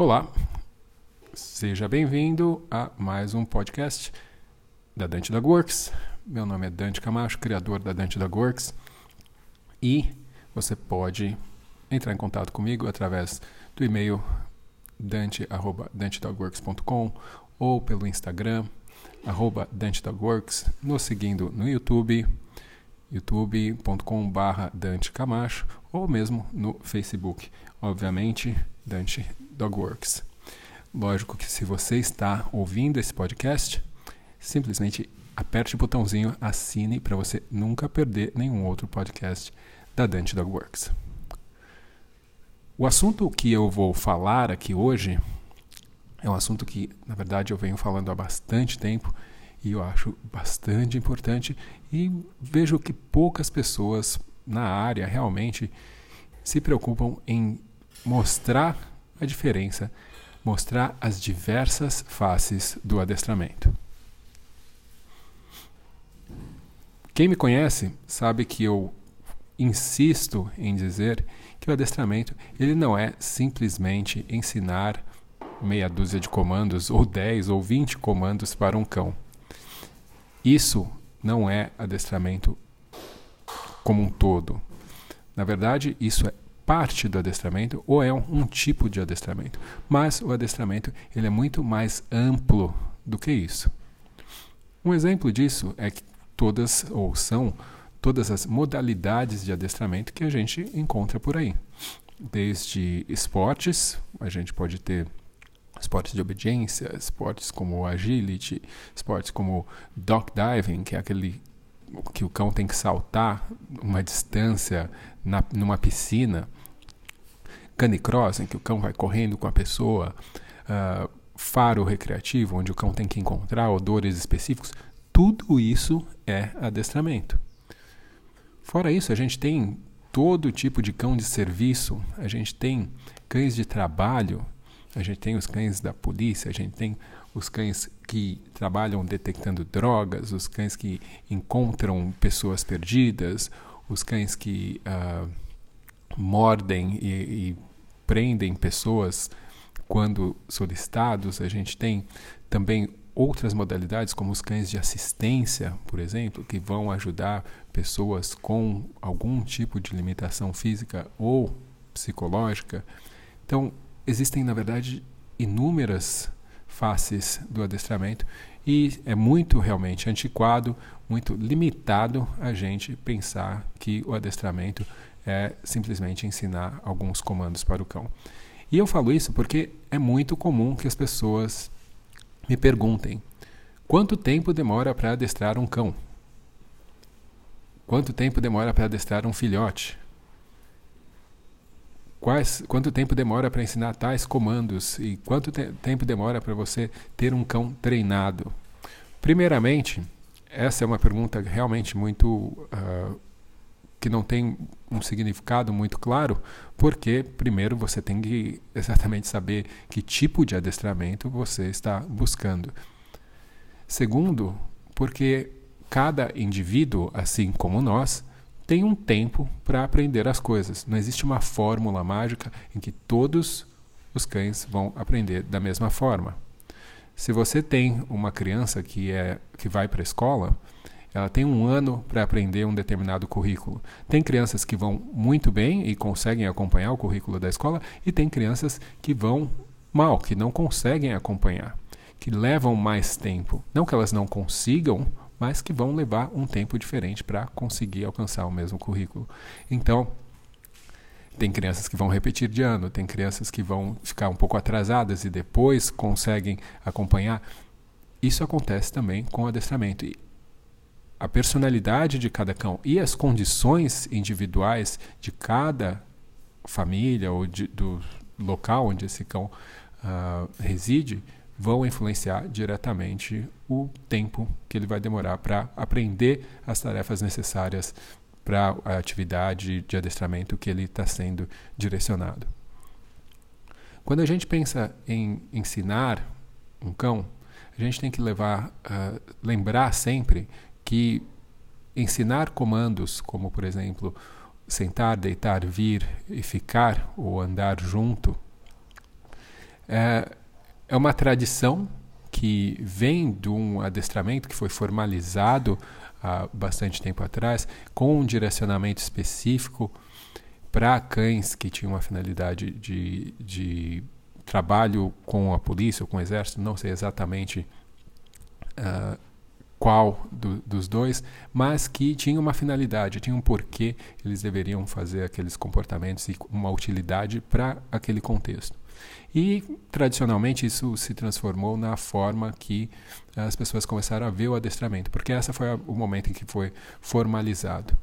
Olá, seja bem-vindo a mais um podcast da Dante da Works. Meu nome é Dante Camacho, criador da Dante da Works, e você pode entrar em contato comigo através do e-mail dante@dantedogworks.com ou pelo Instagram dantedogworks, nos seguindo no YouTube youtube.com/barra Dante Camacho ou mesmo no Facebook, obviamente Dante Dogworks. Lógico que se você está ouvindo esse podcast, simplesmente aperte o botãozinho assine para você nunca perder nenhum outro podcast da Dante Dogworks. O assunto que eu vou falar aqui hoje é um assunto que, na verdade, eu venho falando há bastante tempo e eu acho bastante importante e vejo que poucas pessoas na área realmente se preocupam em mostrar a diferença, mostrar as diversas faces do adestramento. Quem me conhece sabe que eu insisto em dizer que o adestramento ele não é simplesmente ensinar meia dúzia de comandos ou 10 ou 20 comandos para um cão. Isso não é adestramento como um todo. Na verdade, isso é parte do adestramento ou é um, um, tipo de adestramento. Mas o adestramento ele é muito mais amplo do que isso. Um exemplo disso é que todas ou são todas as modalidades de adestramento que a gente encontra por aí. Desde esportes, a gente pode ter esportes de obediência, esportes como agility, esportes como dog diving, que é aquele que o cão tem que saltar uma distância na, numa piscina, canicross, em que o cão vai correndo com a pessoa, uh, faro recreativo, onde o cão tem que encontrar odores específicos, tudo isso é adestramento. Fora isso, a gente tem todo tipo de cão de serviço, a gente tem cães de trabalho, a gente tem os cães da polícia, a gente tem os cães que trabalham detectando drogas, os cães que encontram pessoas perdidas, os cães que uh, mordem e, e prendem pessoas quando solicitados. A gente tem também outras modalidades, como os cães de assistência, por exemplo, que vão ajudar pessoas com algum tipo de limitação física ou psicológica. Então, existem, na verdade, inúmeras faces do adestramento e é muito realmente antiquado, muito limitado a gente pensar que o adestramento é simplesmente ensinar alguns comandos para o cão. E eu falo isso porque é muito comum que as pessoas me perguntem: quanto tempo demora para adestrar um cão? Quanto tempo demora para adestrar um filhote? Quais, quanto tempo demora para ensinar tais comandos e quanto te tempo demora para você ter um cão treinado? Primeiramente, essa é uma pergunta realmente muito uh, que não tem um significado muito claro, porque primeiro você tem que exatamente saber que tipo de adestramento você está buscando. Segundo, porque cada indivíduo, assim como nós, tem um tempo para aprender as coisas. Não existe uma fórmula mágica em que todos os cães vão aprender da mesma forma. Se você tem uma criança que é que vai para a escola, ela tem um ano para aprender um determinado currículo. Tem crianças que vão muito bem e conseguem acompanhar o currículo da escola, e tem crianças que vão mal, que não conseguem acompanhar, que levam mais tempo. Não que elas não consigam, mas que vão levar um tempo diferente para conseguir alcançar o mesmo currículo. Então, tem crianças que vão repetir de ano, tem crianças que vão ficar um pouco atrasadas e depois conseguem acompanhar. Isso acontece também com o adestramento. E a personalidade de cada cão e as condições individuais de cada família ou de, do local onde esse cão uh, reside vão influenciar diretamente o tempo que ele vai demorar para aprender as tarefas necessárias para a atividade de adestramento que ele está sendo direcionado. Quando a gente pensa em ensinar um cão, a gente tem que levar, uh, lembrar sempre que ensinar comandos, como por exemplo sentar, deitar, vir e ficar ou andar junto, é, é uma tradição que vem de um adestramento que foi formalizado há bastante tempo atrás, com um direcionamento específico para cães que tinham uma finalidade de, de trabalho com a polícia ou com o exército, não sei exatamente uh, qual do, dos dois, mas que tinha uma finalidade, tinha um porquê eles deveriam fazer aqueles comportamentos e uma utilidade para aquele contexto. E tradicionalmente isso se transformou na forma que as pessoas começaram a ver o adestramento, porque essa foi o momento em que foi formalizado.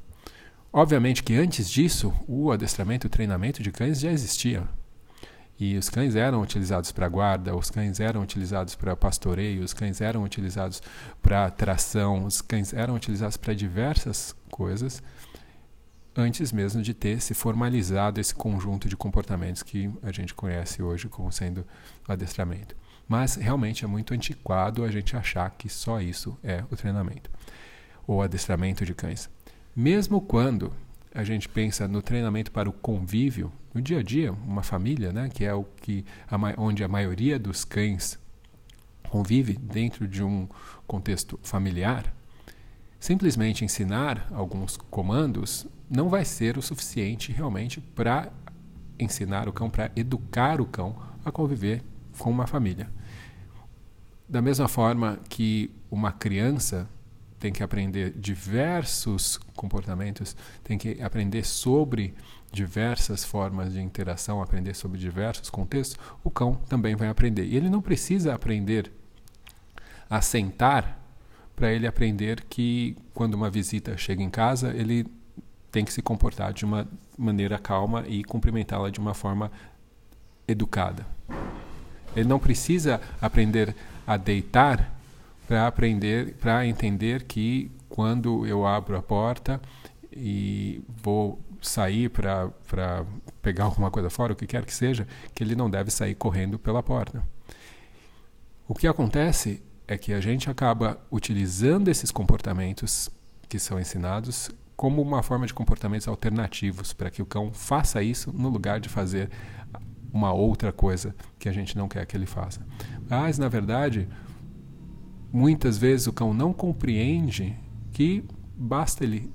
Obviamente que antes disso, o adestramento, o treinamento de cães já existia. E os cães eram utilizados para guarda, os cães eram utilizados para pastoreio, os cães eram utilizados para tração, os cães eram utilizados para diversas coisas antes mesmo de ter se formalizado esse conjunto de comportamentos que a gente conhece hoje como sendo adestramento. Mas realmente é muito antiquado a gente achar que só isso é o treinamento ou adestramento de cães. Mesmo quando a gente pensa no treinamento para o convívio, no dia a dia, uma família, né, que é o que a, onde a maioria dos cães convive dentro de um contexto familiar, simplesmente ensinar alguns comandos não vai ser o suficiente realmente para ensinar o cão, para educar o cão a conviver com uma família. Da mesma forma que uma criança tem que aprender diversos comportamentos, tem que aprender sobre diversas formas de interação, aprender sobre diversos contextos, o cão também vai aprender. E ele não precisa aprender a sentar para ele aprender que quando uma visita chega em casa, ele tem que se comportar de uma maneira calma e cumprimentá-la de uma forma educada. Ele não precisa aprender a deitar para aprender, para entender que quando eu abro a porta e vou sair para pegar alguma coisa fora, o que quer que seja, que ele não deve sair correndo pela porta. O que acontece é que a gente acaba utilizando esses comportamentos que são ensinados como uma forma de comportamentos alternativos para que o cão faça isso no lugar de fazer uma outra coisa que a gente não quer que ele faça. Mas, na verdade, muitas vezes o cão não compreende que basta ele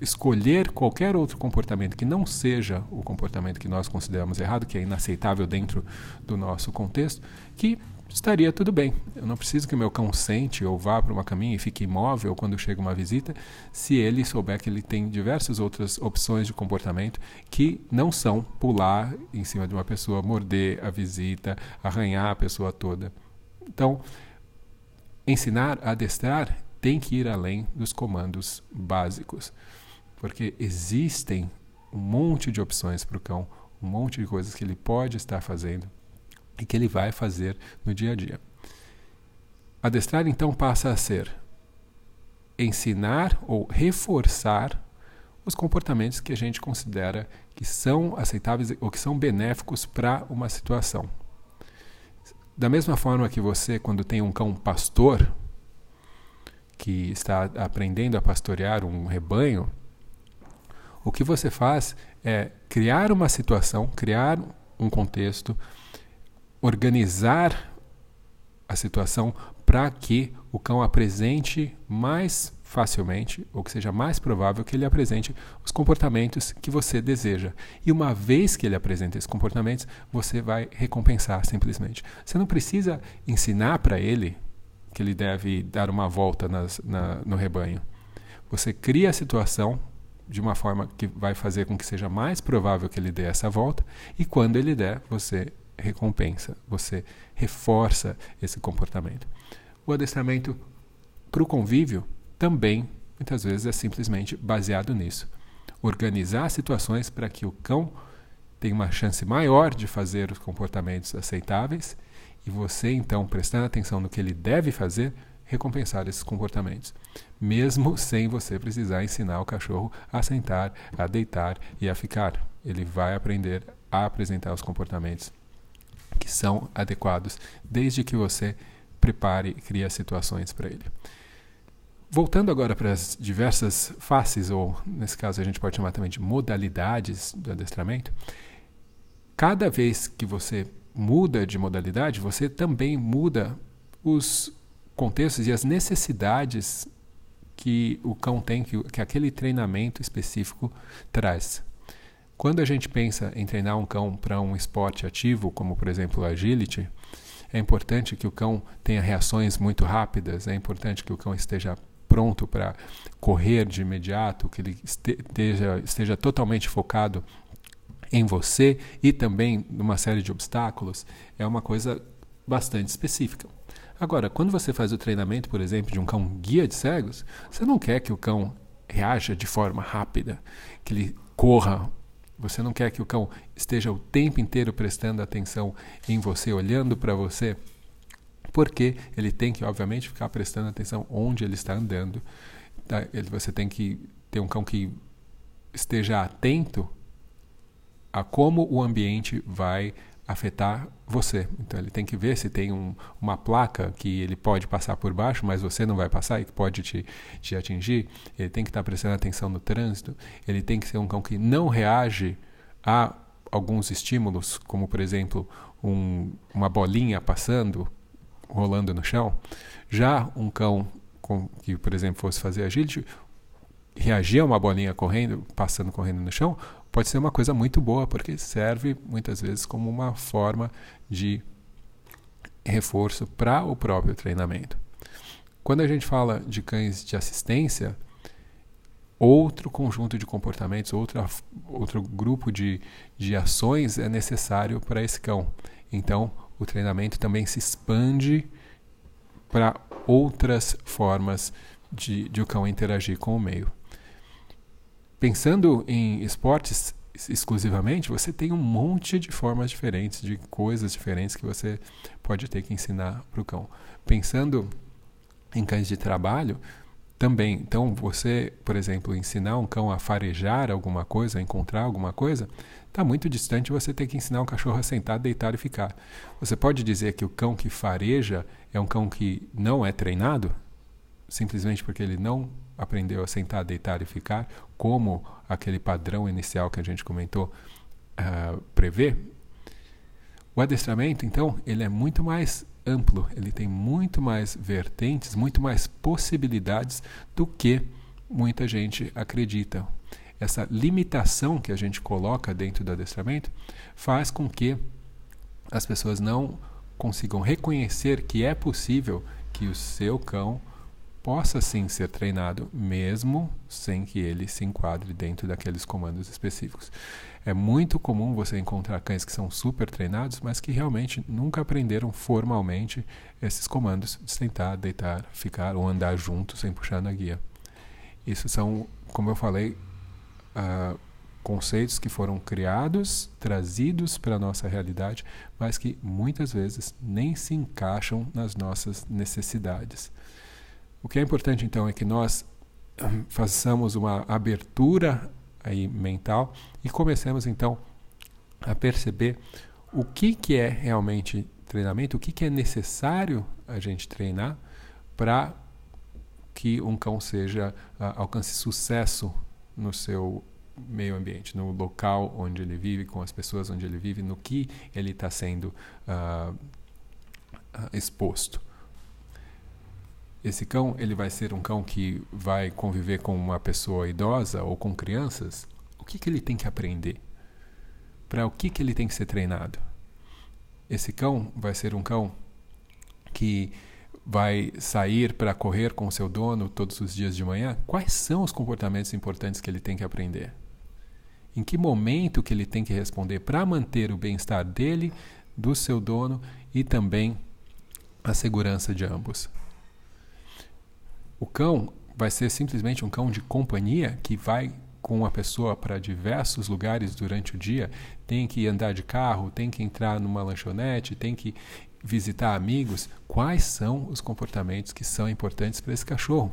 escolher qualquer outro comportamento que não seja o comportamento que nós consideramos errado, que é inaceitável dentro do nosso contexto, que estaria tudo bem. Eu não preciso que o meu cão sente ou vá para uma caminha e fique imóvel quando chega uma visita, se ele souber que ele tem diversas outras opções de comportamento que não são pular em cima de uma pessoa, morder a visita, arranhar a pessoa toda. Então, ensinar a adestrar tem que ir além dos comandos básicos, porque existem um monte de opções para o cão, um monte de coisas que ele pode estar fazendo e que ele vai fazer no dia a dia. Adestrar então passa a ser ensinar ou reforçar os comportamentos que a gente considera que são aceitáveis ou que são benéficos para uma situação. Da mesma forma que você, quando tem um cão pastor, que está aprendendo a pastorear um rebanho, o que você faz é criar uma situação, criar um contexto, organizar a situação para que o cão apresente mais facilmente, ou que seja mais provável que ele apresente os comportamentos que você deseja. E uma vez que ele apresenta esses comportamentos, você vai recompensar simplesmente. Você não precisa ensinar para ele que ele deve dar uma volta nas, na, no rebanho. Você cria a situação de uma forma que vai fazer com que seja mais provável que ele dê essa volta, e quando ele der, você recompensa, você reforça esse comportamento. O adestramento para o convívio também, muitas vezes, é simplesmente baseado nisso. Organizar situações para que o cão tenha uma chance maior de fazer os comportamentos aceitáveis e você, então, prestando atenção no que ele deve fazer, recompensar esses comportamentos, mesmo sem você precisar ensinar o cachorro a sentar, a deitar e a ficar. Ele vai aprender a apresentar os comportamentos que são adequados, desde que você prepare e crie situações para ele. Voltando agora para as diversas faces, ou nesse caso a gente pode chamar também de modalidades do adestramento, cada vez que você muda de modalidade, você também muda os contextos e as necessidades que o cão tem, que, que aquele treinamento específico traz. Quando a gente pensa em treinar um cão para um esporte ativo, como por exemplo o agility, é importante que o cão tenha reações muito rápidas, é importante que o cão esteja pronto para correr de imediato, que ele esteja, esteja totalmente focado em você e também numa série de obstáculos, é uma coisa bastante específica. Agora, quando você faz o treinamento, por exemplo, de um cão guia de cegos, você não quer que o cão reaja de forma rápida, que ele corra. Você não quer que o cão esteja o tempo inteiro prestando atenção em você, olhando para você, porque ele tem que, obviamente, ficar prestando atenção onde ele está andando. Tá? Você tem que ter um cão que esteja atento a como o ambiente vai afetar você. Então ele tem que ver se tem um, uma placa que ele pode passar por baixo, mas você não vai passar e que pode te, te atingir. Ele tem que estar prestando atenção no trânsito. Ele tem que ser um cão que não reage a alguns estímulos, como por exemplo um, uma bolinha passando, rolando no chão. Já um cão com, que, por exemplo, fosse fazer agility, reagir a uma bolinha correndo, passando correndo no chão, pode ser uma coisa muito boa, porque serve muitas vezes como uma forma de reforço para o próprio treinamento. Quando a gente fala de cães de assistência, outro conjunto de comportamentos, outra, outro grupo de, de ações é necessário para esse cão. Então, o treinamento também se expande para outras formas de, de o cão interagir com o meio. Pensando em esportes exclusivamente, você tem um monte de formas diferentes, de coisas diferentes que você pode ter que ensinar para o cão. Pensando em cães de trabalho, também. Então, você, por exemplo, ensinar um cão a farejar alguma coisa, a encontrar alguma coisa, está muito distante você ter que ensinar um cachorro a sentar, deitar e ficar. Você pode dizer que o cão que fareja é um cão que não é treinado, simplesmente porque ele não aprendeu a sentar, deitar e ficar, como aquele padrão inicial que a gente comentou uh, prevê, o adestramento, então, ele é muito mais amplo, ele tem muito mais vertentes, muito mais possibilidades do que muita gente acredita. Essa limitação que a gente coloca dentro do adestramento faz com que as pessoas não consigam reconhecer que é possível que o seu cão possa sim ser treinado, mesmo sem que ele se enquadre dentro daqueles comandos específicos. É muito comum você encontrar cães que são super treinados, mas que realmente nunca aprenderam formalmente esses comandos de sentar, deitar, ficar ou andar junto sem puxar na guia. Isso são, como eu falei, uh, conceitos que foram criados, trazidos para a nossa realidade, mas que muitas vezes nem se encaixam nas nossas necessidades. O que é importante então é que nós hum, façamos uma abertura aí mental e comecemos então a perceber o que, que é realmente treinamento, o que, que é necessário a gente treinar para que um cão seja alcance sucesso no seu meio ambiente, no local onde ele vive, com as pessoas onde ele vive, no que ele está sendo uh, exposto. Esse cão, ele vai ser um cão que vai conviver com uma pessoa idosa ou com crianças? O que, que ele tem que aprender? Para o que, que ele tem que ser treinado? Esse cão vai ser um cão que vai sair para correr com seu dono todos os dias de manhã? Quais são os comportamentos importantes que ele tem que aprender? Em que momento que ele tem que responder para manter o bem-estar dele, do seu dono e também a segurança de ambos? O cão vai ser simplesmente um cão de companhia que vai com a pessoa para diversos lugares durante o dia, tem que andar de carro, tem que entrar numa lanchonete, tem que visitar amigos. Quais são os comportamentos que são importantes para esse cachorro?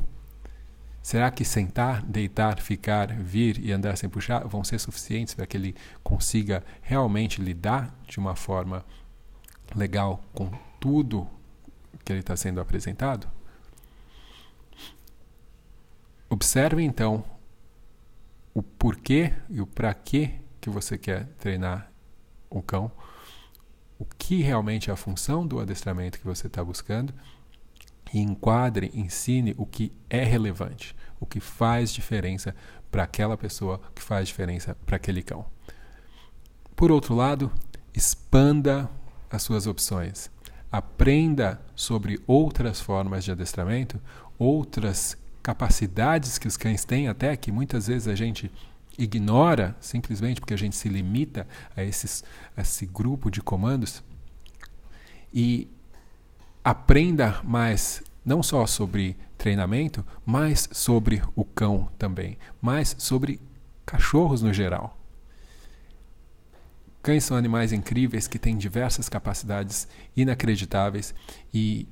Será que sentar, deitar, ficar, vir e andar sem puxar vão ser suficientes para que ele consiga realmente lidar de uma forma legal com tudo que ele está sendo apresentado? Observe então o porquê e o para quê que você quer treinar o cão, o que realmente é a função do adestramento que você está buscando e enquadre, ensine o que é relevante, o que faz diferença para aquela pessoa, o que faz diferença para aquele cão. Por outro lado, expanda as suas opções. Aprenda sobre outras formas de adestramento, outras capacidades que os cães têm, até que muitas vezes a gente ignora simplesmente porque a gente se limita a, esses, a esse grupo de comandos. E aprenda mais, não só sobre treinamento, mas sobre o cão também, mais sobre cachorros no geral. Cães são animais incríveis que têm diversas capacidades inacreditáveis e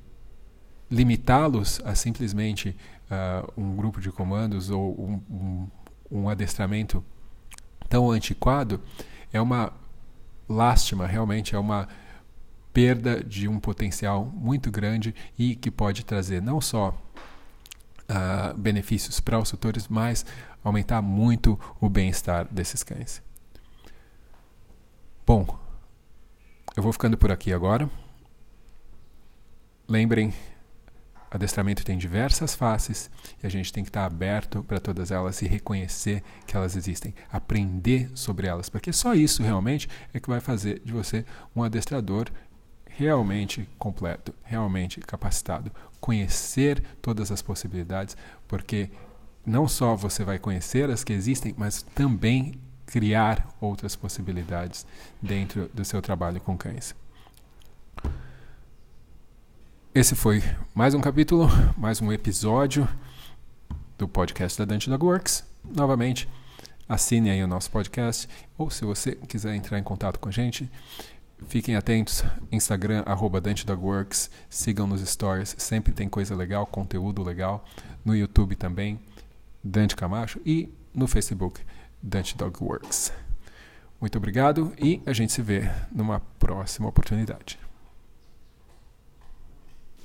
limitá-los a simplesmente uh, um grupo de comandos ou um, um, um adestramento tão antiquado é uma lástima, realmente é uma perda de um potencial muito grande e que pode trazer não só uh, benefícios para os tutores, mas aumentar muito o bem-estar desses cães. Bom, eu vou ficando por aqui agora. Lembrem, adestramento tem diversas faces e a gente tem que estar aberto para todas elas e reconhecer que elas existem, aprender sobre elas, porque só isso realmente é que vai fazer de você um adestrador realmente completo, realmente capacitado, conhecer todas as possibilidades, porque não só você vai conhecer as que existem, mas também criar outras possibilidades dentro do seu trabalho com cães. Esse foi mais um capítulo, mais um episódio do podcast da Dante Dog Works. Novamente, assine aí o nosso podcast, ou se você quiser entrar em contato com a gente, fiquem atentos, Instagram, arroba Dante Dog Works, sigam nos stories, sempre tem coisa legal, conteúdo legal, no YouTube também, Dante Camacho, e no Facebook, Dutch Dog Works. Muito obrigado e a gente se vê numa próxima oportunidade.